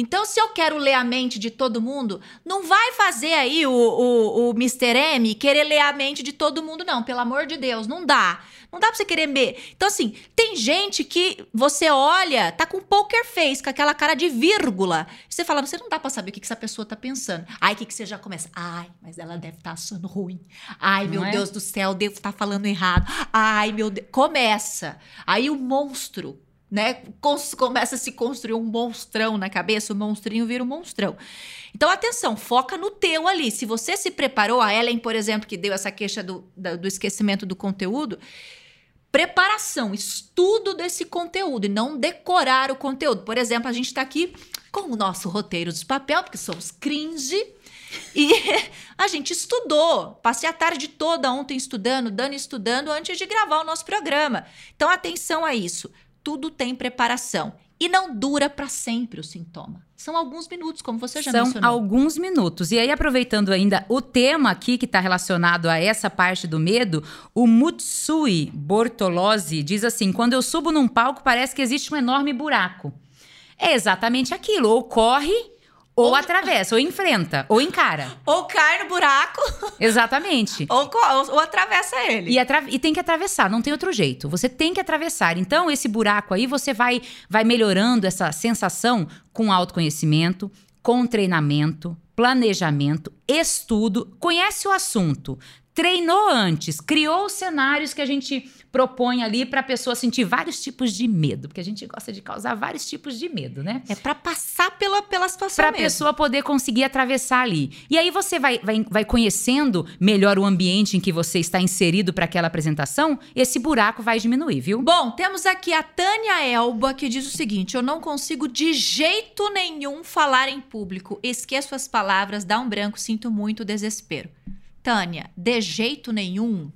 Então, se eu quero ler a mente de todo mundo, não vai fazer aí o, o, o Mr. M querer ler a mente de todo mundo, não. Pelo amor de Deus, não dá. Não dá pra você querer ver. Então, assim, tem gente que você olha, tá com poker face, com aquela cara de vírgula. Você fala, você não dá pra saber o que, que essa pessoa tá pensando. Ai, o que, que você já começa? Ai, mas ela deve estar tá achando ruim. Ai, não meu é? Deus do céu, devo estar tá falando errado. Ai, meu Deus. Começa. Aí o monstro né? Começa a se construir um monstrão na cabeça, o monstrinho vira um monstrão. Então, atenção, foca no teu ali. Se você se preparou, a Ellen, por exemplo, que deu essa queixa do, do esquecimento do conteúdo, preparação, estudo desse conteúdo e não decorar o conteúdo. Por exemplo, a gente está aqui com o nosso roteiro de papel, porque somos cringe. E a gente estudou. Passei a tarde toda ontem estudando, Dani estudando antes de gravar o nosso programa. Então, atenção a isso tudo tem preparação. E não dura para sempre o sintoma. São alguns minutos, como você já São mencionou. São alguns minutos. E aí, aproveitando ainda o tema aqui que está relacionado a essa parte do medo, o Mutsui Bortolozzi diz assim: quando eu subo num palco, parece que existe um enorme buraco. É exatamente aquilo. Ou corre Ou atravessa, ou enfrenta, ou encara. Ou cai no buraco, Exatamente. ou, ou, ou atravessa ele. E, atra- e tem que atravessar, não tem outro jeito. Você tem que atravessar. Então, esse buraco aí, você vai, vai melhorando essa sensação com autoconhecimento, com treinamento, planejamento, estudo, conhece o assunto, treinou antes, criou os cenários que a gente propõe ali para a pessoa sentir vários tipos de medo, porque a gente gosta de causar vários tipos de medo, né? É pra passar pela, pela situação Para a pessoa poder conseguir atravessar ali. E aí você vai, vai, vai conhecendo melhor o ambiente em que você está inserido para aquela apresentação, esse buraco vai diminuir, viu? Bom, temos aqui a Tânia Elba que diz o seguinte: Eu não consigo de jeito nenhum falar em público. Esqueço as palavras, dá um branco, sinto muito desespero. Tânia, de jeito nenhum.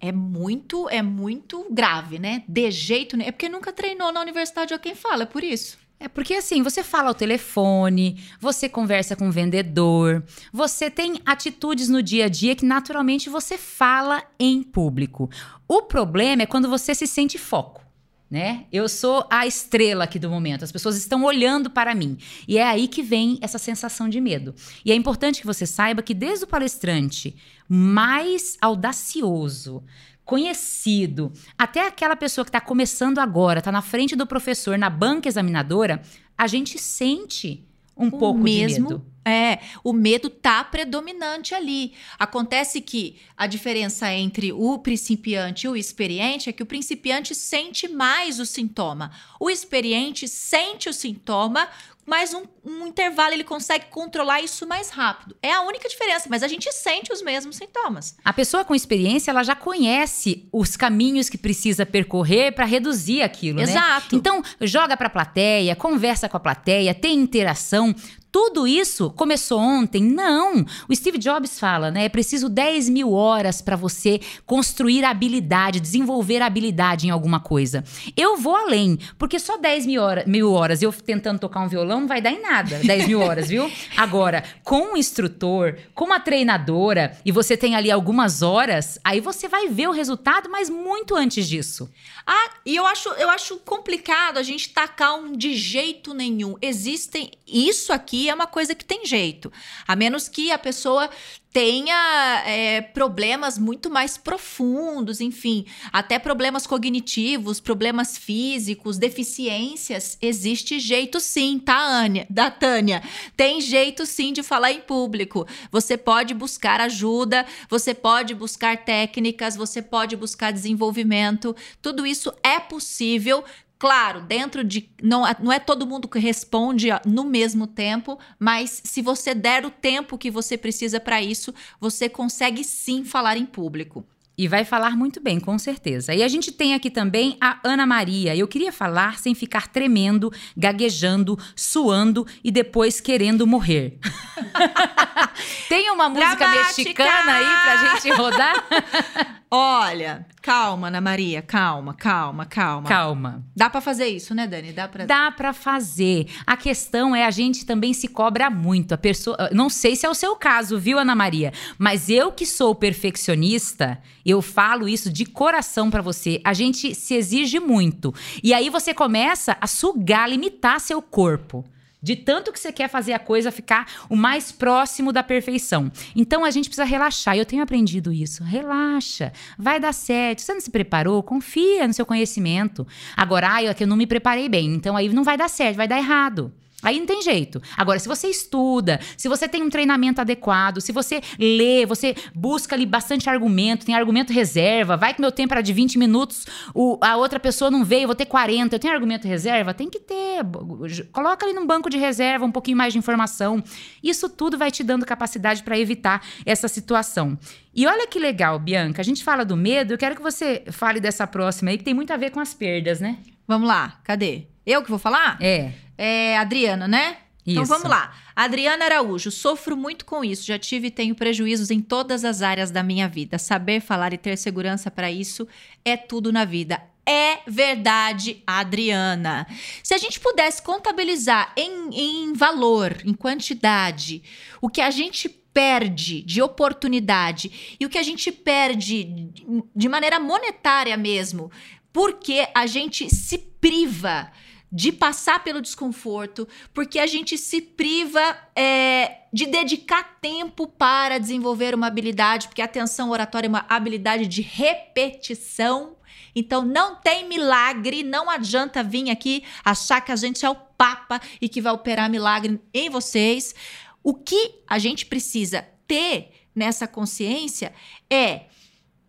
É muito, é muito grave, né? De jeito nenhum. É porque nunca treinou na universidade ou quem fala, é por isso. É porque assim, você fala ao telefone, você conversa com o vendedor, você tem atitudes no dia a dia que naturalmente você fala em público. O problema é quando você se sente foco. Né? Eu sou a estrela aqui do momento, as pessoas estão olhando para mim. E é aí que vem essa sensação de medo. E é importante que você saiba que desde o palestrante mais audacioso, conhecido, até aquela pessoa que está começando agora, está na frente do professor, na banca examinadora, a gente sente um pouco mesmo, de medo. É, o medo tá predominante ali. Acontece que a diferença entre o principiante e o experiente é que o principiante sente mais o sintoma. O experiente sente o sintoma, mas um, um intervalo ele consegue controlar isso mais rápido. É a única diferença, mas a gente sente os mesmos sintomas. A pessoa com experiência, ela já conhece os caminhos que precisa percorrer para reduzir aquilo, né? Exato. Então, joga para a plateia, conversa com a plateia, tem interação. Tudo isso começou ontem? Não. O Steve Jobs fala, né? É preciso 10 mil horas para você construir habilidade, desenvolver habilidade em alguma coisa. Eu vou além, porque só 10 mil, hora- mil horas eu tentando tocar um violão não vai dar em nada. 10 mil horas, viu? Agora, com um instrutor, com uma treinadora, e você tem ali algumas horas, aí você vai ver o resultado, mas muito antes disso. Ah, e eu acho, eu acho complicado a gente tacar um de jeito nenhum. Existem. Isso aqui é uma coisa que tem jeito. A menos que a pessoa tenha é, problemas muito mais profundos, enfim, até problemas cognitivos, problemas físicos, deficiências. Existe jeito sim, tá, Ania? Da Tânia. Tem jeito sim de falar em público. Você pode buscar ajuda, você pode buscar técnicas, você pode buscar desenvolvimento. Tudo isso é possível. Claro, dentro de. Não, não é todo mundo que responde no mesmo tempo, mas se você der o tempo que você precisa para isso, você consegue sim falar em público. E vai falar muito bem, com certeza. E a gente tem aqui também a Ana Maria. Eu queria falar sem ficar tremendo, gaguejando, suando e depois querendo morrer. tem uma música Dramática! mexicana aí pra gente rodar? Olha, calma, Ana Maria, calma, calma, calma. Calma. Dá para fazer isso, né, Dani? Dá para. Dá pra fazer. A questão é a gente também se cobra muito. A pessoa, não sei se é o seu caso, viu, Ana Maria? Mas eu que sou perfeccionista, eu falo isso de coração pra você. A gente se exige muito. E aí você começa a sugar, limitar seu corpo. De tanto que você quer fazer a coisa ficar o mais próximo da perfeição. Então a gente precisa relaxar. Eu tenho aprendido isso. Relaxa. Vai dar certo. Você não se preparou? Confia no seu conhecimento. Agora, ah, eu, é que eu não me preparei bem. Então aí não vai dar certo, vai dar errado. Aí não tem jeito. Agora, se você estuda, se você tem um treinamento adequado, se você lê, você busca ali bastante argumento, tem argumento reserva, vai que meu tempo era de 20 minutos, o- a outra pessoa não veio, vou ter 40, eu tenho argumento reserva? Tem que ter. Coloca ali num banco de reserva um pouquinho mais de informação. Isso tudo vai te dando capacidade para evitar essa situação. E olha que legal, Bianca, a gente fala do medo, eu quero que você fale dessa próxima aí, que tem muito a ver com as perdas, né? Vamos lá, cadê? Eu que vou falar? É. É Adriana, né? Então Isso. vamos lá. Adriana Araújo, sofro muito com isso. Já tive e tenho prejuízos em todas as áreas da minha vida. Saber falar e ter segurança para isso é tudo na vida. É verdade, Adriana. Se a gente pudesse contabilizar em, em valor, em quantidade, o que a gente perde de oportunidade e o que a gente perde de maneira monetária mesmo, porque a gente se priva de passar pelo desconforto, porque a gente se priva é, de dedicar tempo para desenvolver uma habilidade, porque a atenção oratória é uma habilidade de repetição. Então não tem milagre, não adianta vir aqui achar que a gente é o Papa e que vai operar milagre em vocês. O que a gente precisa ter nessa consciência é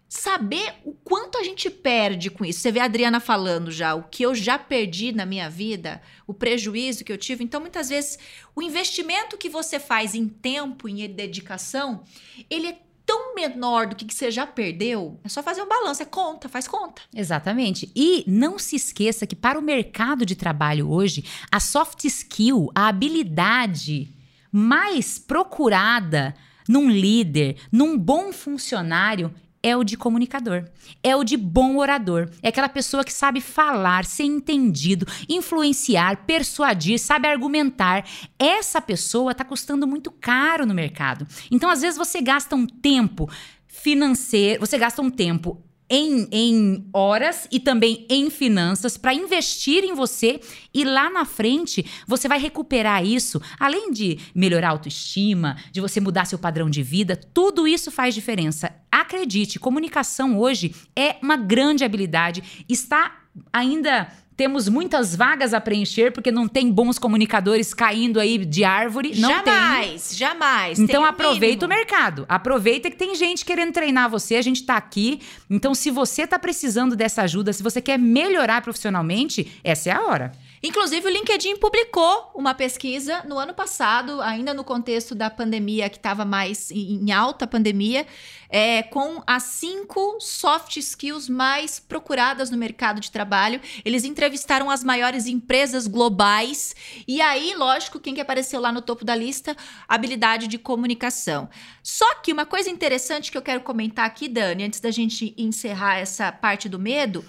saber o quanto a gente perde com isso. Você vê a Adriana falando já, o que eu já perdi na minha vida, o prejuízo que eu tive. Então, muitas vezes, o investimento que você faz em tempo, em dedicação, ele é tão menor do que você já perdeu, é só fazer um balanço, é conta, faz conta. Exatamente. E não se esqueça que para o mercado de trabalho hoje, a soft skill, a habilidade mais procurada num líder, num bom funcionário, é o de comunicador, é o de bom orador, é aquela pessoa que sabe falar, ser entendido, influenciar, persuadir, sabe argumentar. Essa pessoa está custando muito caro no mercado. Então, às vezes, você gasta um tempo financeiro, você gasta um tempo em, em horas e também em finanças para investir em você e lá na frente você vai recuperar isso, além de melhorar a autoestima, de você mudar seu padrão de vida, tudo isso faz diferença. Acredite, comunicação hoje é uma grande habilidade, está ainda temos muitas vagas a preencher porque não tem bons comunicadores caindo aí de árvore. Não jamais, tem. jamais. Então aproveita o mercado. Aproveita que tem gente querendo treinar você, a gente tá aqui. Então se você tá precisando dessa ajuda, se você quer melhorar profissionalmente, essa é a hora. Inclusive, o LinkedIn publicou uma pesquisa no ano passado, ainda no contexto da pandemia, que estava mais em alta pandemia, é, com as cinco soft skills mais procuradas no mercado de trabalho. Eles entrevistaram as maiores empresas globais. E aí, lógico, quem que apareceu lá no topo da lista? Habilidade de comunicação. Só que uma coisa interessante que eu quero comentar aqui, Dani, antes da gente encerrar essa parte do medo,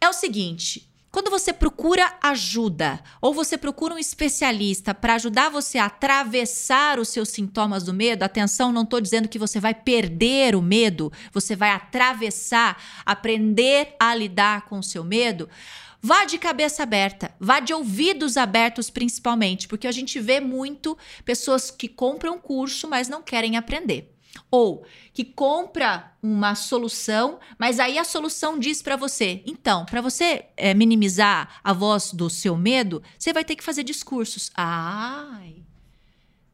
é o seguinte. Quando você procura ajuda ou você procura um especialista para ajudar você a atravessar os seus sintomas do medo, atenção, não estou dizendo que você vai perder o medo, você vai atravessar, aprender a lidar com o seu medo. Vá de cabeça aberta, vá de ouvidos abertos principalmente, porque a gente vê muito pessoas que compram curso, mas não querem aprender. Ou que compra uma solução, mas aí a solução diz para você: então, para você é, minimizar a voz do seu medo, você vai ter que fazer discursos. Ai.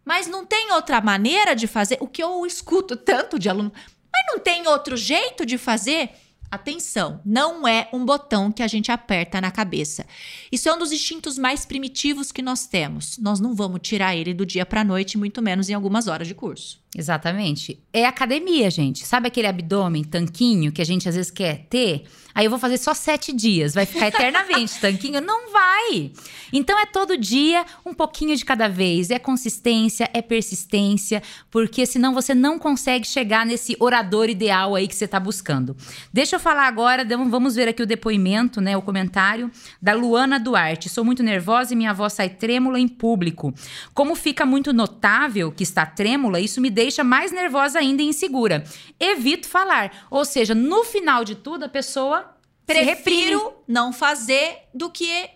Mas não tem outra maneira de fazer? O que eu escuto tanto de aluno, mas não tem outro jeito de fazer? Atenção, não é um botão que a gente aperta na cabeça. Isso é um dos instintos mais primitivos que nós temos. Nós não vamos tirar ele do dia para a noite, muito menos em algumas horas de curso. Exatamente. É academia, gente. Sabe aquele abdômen, tanquinho, que a gente às vezes quer ter? Aí eu vou fazer só sete dias, vai ficar eternamente tanquinho? Não vai! Então é todo dia, um pouquinho de cada vez. É consistência, é persistência, porque senão você não consegue chegar nesse orador ideal aí que você está buscando. Deixa eu falar agora, vamos ver aqui o depoimento, né? O comentário da Luana Duarte. Sou muito nervosa e minha voz sai trêmula em público. Como fica muito notável que está trêmula, isso me deixa mais nervosa ainda e insegura. Evito falar. Ou seja, no final de tudo, a pessoa. Prefiro não fazer do que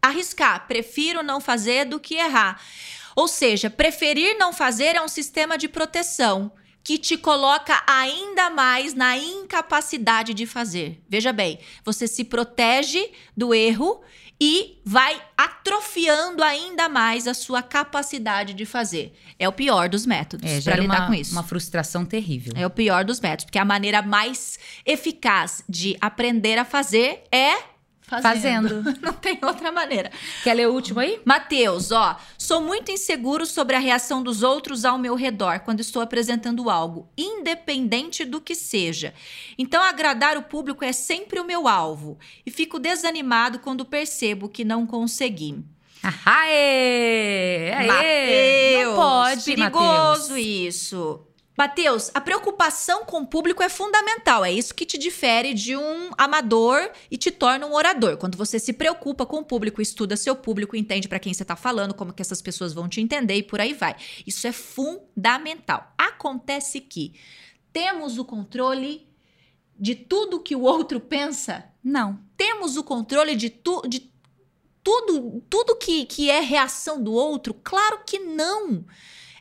arriscar. Prefiro não fazer do que errar. Ou seja, preferir não fazer é um sistema de proteção que te coloca ainda mais na incapacidade de fazer. Veja bem, você se protege do erro e vai atrofiando ainda mais a sua capacidade de fazer. É o pior dos métodos é, para lidar uma, com isso. Uma frustração terrível. É o pior dos métodos, porque a maneira mais eficaz de aprender a fazer é Fazendo. Fazendo. Não tem outra maneira. Quer ler o último aí? Mateus, ó. Sou muito inseguro sobre a reação dos outros ao meu redor quando estou apresentando algo, independente do que seja. Então, agradar o público é sempre o meu alvo. E fico desanimado quando percebo que não consegui. Aê! Aê! Mateus, não pode, perigoso Mateus. isso. Mateus, a preocupação com o público é fundamental. É isso que te difere de um amador e te torna um orador. Quando você se preocupa com o público, estuda seu público, entende para quem você está falando, como que essas pessoas vão te entender e por aí vai. Isso é fundamental. Acontece que temos o controle de tudo que o outro pensa? Não. Temos o controle de, tu, de tudo, tudo que, que é reação do outro? Claro que não.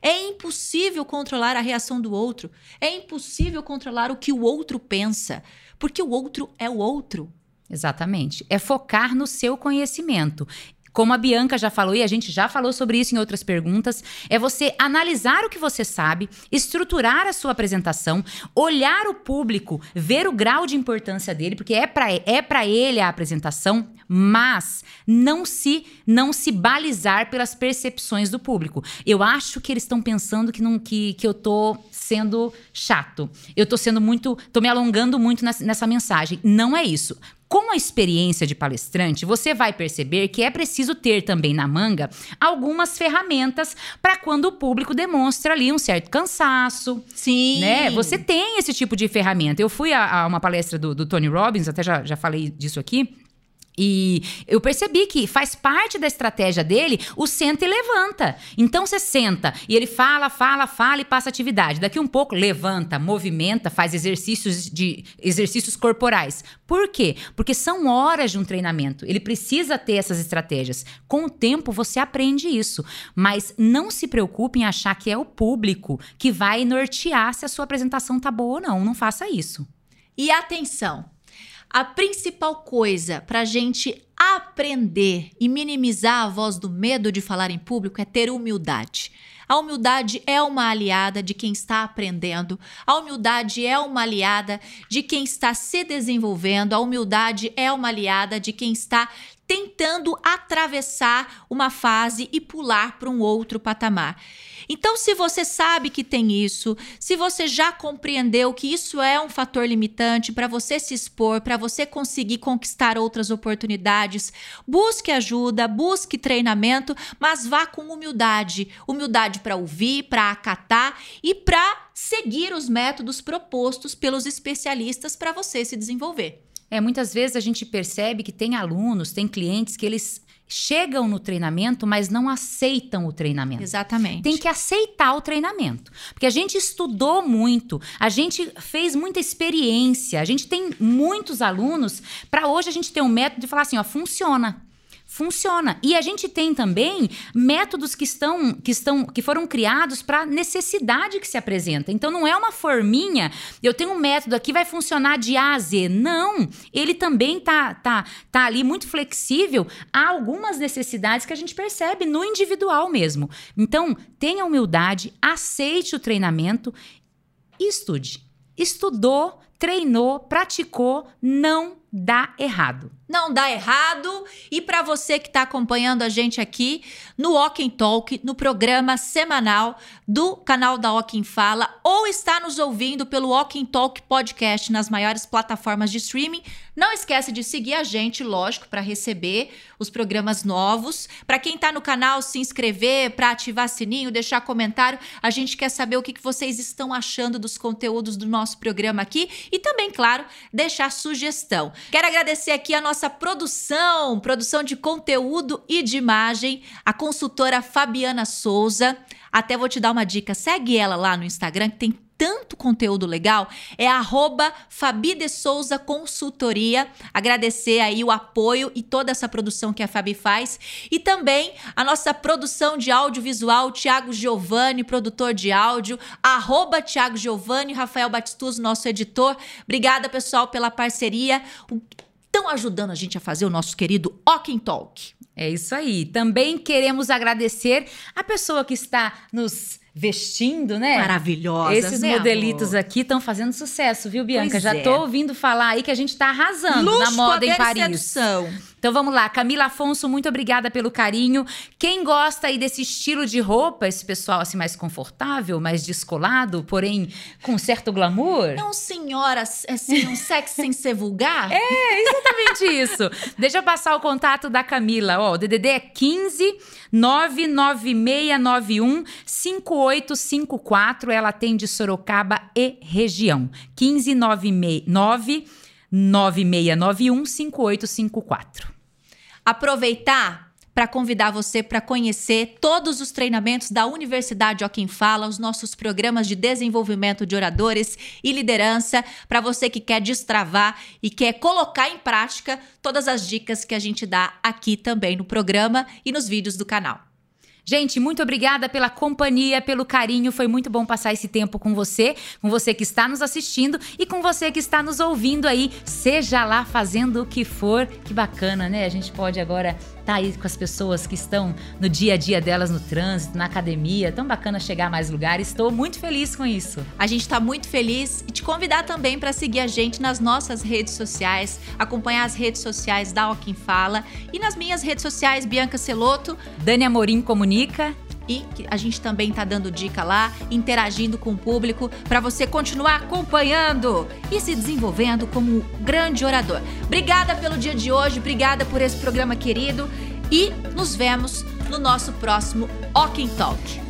É impossível controlar a reação do outro. É impossível controlar o que o outro pensa, porque o outro é o outro. Exatamente. É focar no seu conhecimento. Como a Bianca já falou e a gente já falou sobre isso em outras perguntas, é você analisar o que você sabe, estruturar a sua apresentação, olhar o público, ver o grau de importância dele, porque é para é para ele a apresentação, mas não se não se balizar pelas percepções do público. Eu acho que eles estão pensando que não que, que eu tô sendo chato. Eu tô sendo muito, tô me alongando muito nessa, nessa mensagem. Não é isso. Com a experiência de palestrante, você vai perceber que é preciso ter também na manga algumas ferramentas para quando o público demonstra ali um certo cansaço. Sim. Né? Você tem esse tipo de ferramenta. Eu fui a, a uma palestra do, do Tony Robbins, até já, já falei disso aqui. E eu percebi que faz parte da estratégia dele o senta e levanta. Então você senta e ele fala, fala, fala e passa atividade. Daqui um pouco levanta, movimenta, faz exercícios de exercícios corporais. Por quê? Porque são horas de um treinamento. Ele precisa ter essas estratégias. Com o tempo você aprende isso, mas não se preocupe em achar que é o público que vai nortear se a sua apresentação tá boa ou não. Não faça isso. E atenção, a principal coisa para a gente aprender e minimizar a voz do medo de falar em público é ter humildade. A humildade é uma aliada de quem está aprendendo. A humildade é uma aliada de quem está se desenvolvendo. A humildade é uma aliada de quem está tentando atravessar uma fase e pular para um outro patamar. Então, se você sabe que tem isso, se você já compreendeu que isso é um fator limitante para você se expor, para você conseguir conquistar outras oportunidades, busque ajuda, busque treinamento, mas vá com humildade. Humildade para ouvir, para acatar e para seguir os métodos propostos pelos especialistas para você se desenvolver. É, muitas vezes a gente percebe que tem alunos, tem clientes que eles chegam no treinamento, mas não aceitam o treinamento. Exatamente. Tem que aceitar o treinamento. Porque a gente estudou muito, a gente fez muita experiência, a gente tem muitos alunos. Para hoje a gente tem um método de falar assim: ó, funciona funciona. E a gente tem também métodos que estão que estão que foram criados para necessidade que se apresenta. Então não é uma forminha, eu tenho um método aqui vai funcionar de A a Z. Não, ele também tá tá tá ali muito flexível a algumas necessidades que a gente percebe no individual mesmo. Então, tenha humildade, aceite o treinamento e estude. Estudou, treinou, praticou, não dá errado. Não dá errado. E para você que está acompanhando a gente aqui no Walking Talk, no programa semanal do canal da Walking Fala, ou está nos ouvindo pelo Walking Talk Podcast nas maiores plataformas de streaming, não esquece de seguir a gente, lógico, para receber os programas novos. Para quem está no canal, se inscrever, para ativar sininho, deixar comentário. A gente quer saber o que, que vocês estão achando dos conteúdos do nosso programa aqui e também, claro, deixar sugestão. Quero agradecer aqui a nossa produção, produção de conteúdo e de imagem, a consultora Fabiana Souza. Até vou te dar uma dica, segue ela lá no Instagram que tem tanto conteúdo legal, é arroba Fabi de Souza Consultoria. Agradecer aí o apoio e toda essa produção que a Fabi faz. E também a nossa produção de audiovisual, Tiago Giovanni, produtor de áudio, arroba Tiago Giovanni, Rafael Batistuso, nosso editor. Obrigada, pessoal, pela parceria. Estão ajudando a gente a fazer o nosso querido Walking Talk. É isso aí. Também queremos agradecer a pessoa que está nos vestindo, né? Maravilhosas, Esses né, modelitos amor? aqui estão fazendo sucesso, viu, Bianca? Pois Já é. tô ouvindo falar aí que a gente tá arrasando Luxo, na moda em poder e Paris. sedução. Então vamos lá, Camila Afonso, muito obrigada pelo carinho. Quem gosta aí desse estilo de roupa, esse pessoal assim mais confortável, mais descolado, porém com certo glamour? Não, senhora, assim, um sexo sem ser vulgar? É, exatamente isso. Deixa eu passar o contato da Camila. Ó, o DDD é 15 99691 5854. Ela atende Sorocaba e região. 15 96 9691 5854. Aproveitar para convidar você para conhecer todos os treinamentos da Universidade Ó Quem Fala, os nossos programas de desenvolvimento de oradores e liderança, para você que quer destravar e quer colocar em prática todas as dicas que a gente dá aqui também no programa e nos vídeos do canal. Gente, muito obrigada pela companhia, pelo carinho. Foi muito bom passar esse tempo com você, com você que está nos assistindo e com você que está nos ouvindo aí, seja lá fazendo o que for. Que bacana, né? A gente pode agora estar tá aí com as pessoas que estão no dia a dia delas no trânsito, na academia. Tão bacana chegar a mais lugares. Estou muito feliz com isso. A gente está muito feliz e te convidar também para seguir a gente nas nossas redes sociais, acompanhar as redes sociais da Oquim Fala e nas minhas redes sociais Bianca Celoto, Dani Amorim Comunica e a gente também tá dando dica lá, interagindo com o público para você continuar acompanhando e se desenvolvendo como um grande orador. Obrigada pelo dia de hoje, obrigada por esse programa querido e nos vemos no nosso próximo Walking Talk.